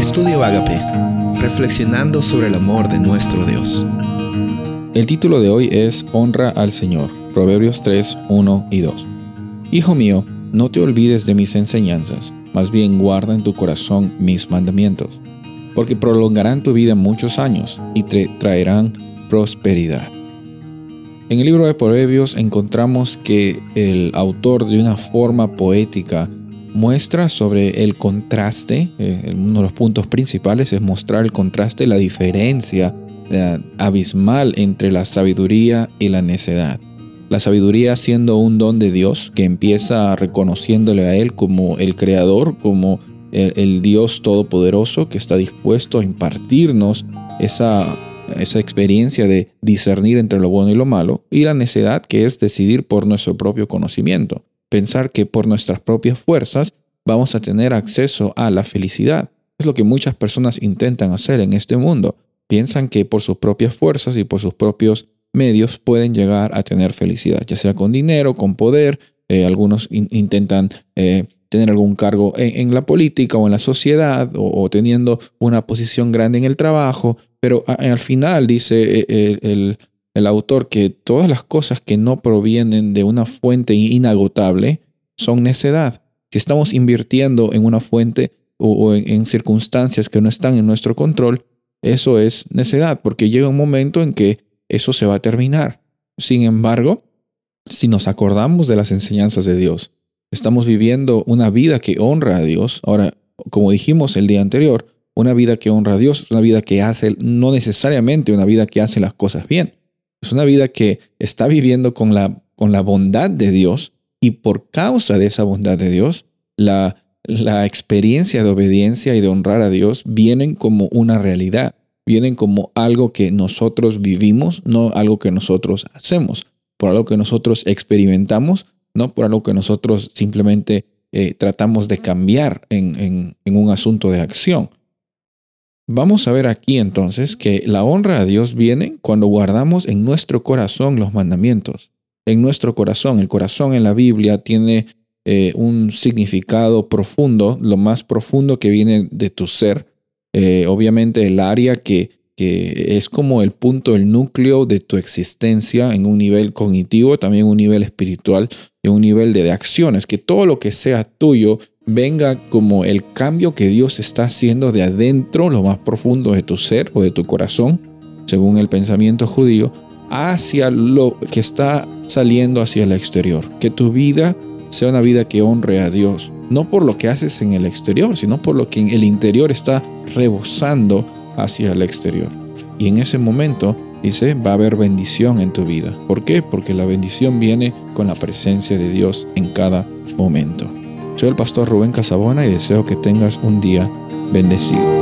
Estudio Agape, reflexionando sobre el amor de nuestro Dios. El título de hoy es Honra al Señor, Proverbios 3, 1 y 2. Hijo mío, no te olvides de mis enseñanzas, más bien guarda en tu corazón mis mandamientos, porque prolongarán tu vida muchos años y te traerán prosperidad. En el libro de Proverbios encontramos que el autor de una forma poética muestra sobre el contraste, eh, uno de los puntos principales es mostrar el contraste, la diferencia abismal entre la sabiduría y la necedad. La sabiduría siendo un don de Dios que empieza reconociéndole a Él como el Creador, como el, Dios Todopoderoso que está dispuesto a impartirnos esa, esa experiencia de discernir entre lo bueno y lo malo, y la necedad que es decidir por nuestro propio conocimiento pensar que por nuestras propias fuerzas vamos a tener acceso a la felicidad. Es lo que muchas personas intentan hacer en este mundo. Piensan que por sus propias fuerzas y por sus propios medios pueden llegar a tener felicidad, ya sea con dinero, con poder. Eh, algunos intentan eh, tener algún cargo en, la política o en la sociedad o, teniendo una posición grande en el trabajo, pero al final dice eh, el, el autor que todas las cosas que no provienen de una fuente inagotable son necedad. Si estamos invirtiendo en una fuente o, en, circunstancias que no están en nuestro control, eso es necedad, porque llega un momento en que eso se va a terminar. Sin embargo, si nos acordamos de las enseñanzas de Dios, estamos viviendo una vida que honra a Dios. Ahora, como dijimos el día anterior, una vida que honra a Dios es una vida que hace, no necesariamente una vida que hace las cosas bien. Es una vida que está viviendo con la, con la bondad de Dios y por causa de esa bondad de Dios, la, la experiencia de obediencia y de honrar a Dios vienen como una realidad, vienen como algo que nosotros vivimos, no algo que nosotros hacemos, por algo que nosotros experimentamos, no por algo que nosotros simplemente eh, tratamos de cambiar en, en un asunto de acción. Vamos a ver aquí entonces que la honra a Dios viene cuando guardamos en nuestro corazón los mandamientos. En nuestro corazón, el corazón en la Biblia tiene eh, un significado profundo, lo más profundo que viene de tu ser. Eh, obviamente el área que, es como el punto, el núcleo de tu existencia en un nivel cognitivo, también un nivel espiritual, en un nivel de acciones, que todo lo que sea tuyo venga como el cambio que Dios está haciendo de adentro, lo más profundo de tu ser o de tu corazón, según el pensamiento judío, hacia lo que está saliendo hacia el exterior. Que tu vida sea una vida que honre a Dios, no por lo que haces en el exterior, sino por lo que en el interior está rebosando hacia el exterior. Y en ese momento, dice, va a haber bendición en tu vida. ¿Por qué? Porque la bendición viene con la presencia de Dios en cada momento. Soy el pastor Rubén Casabona y deseo que tengas un día bendecido.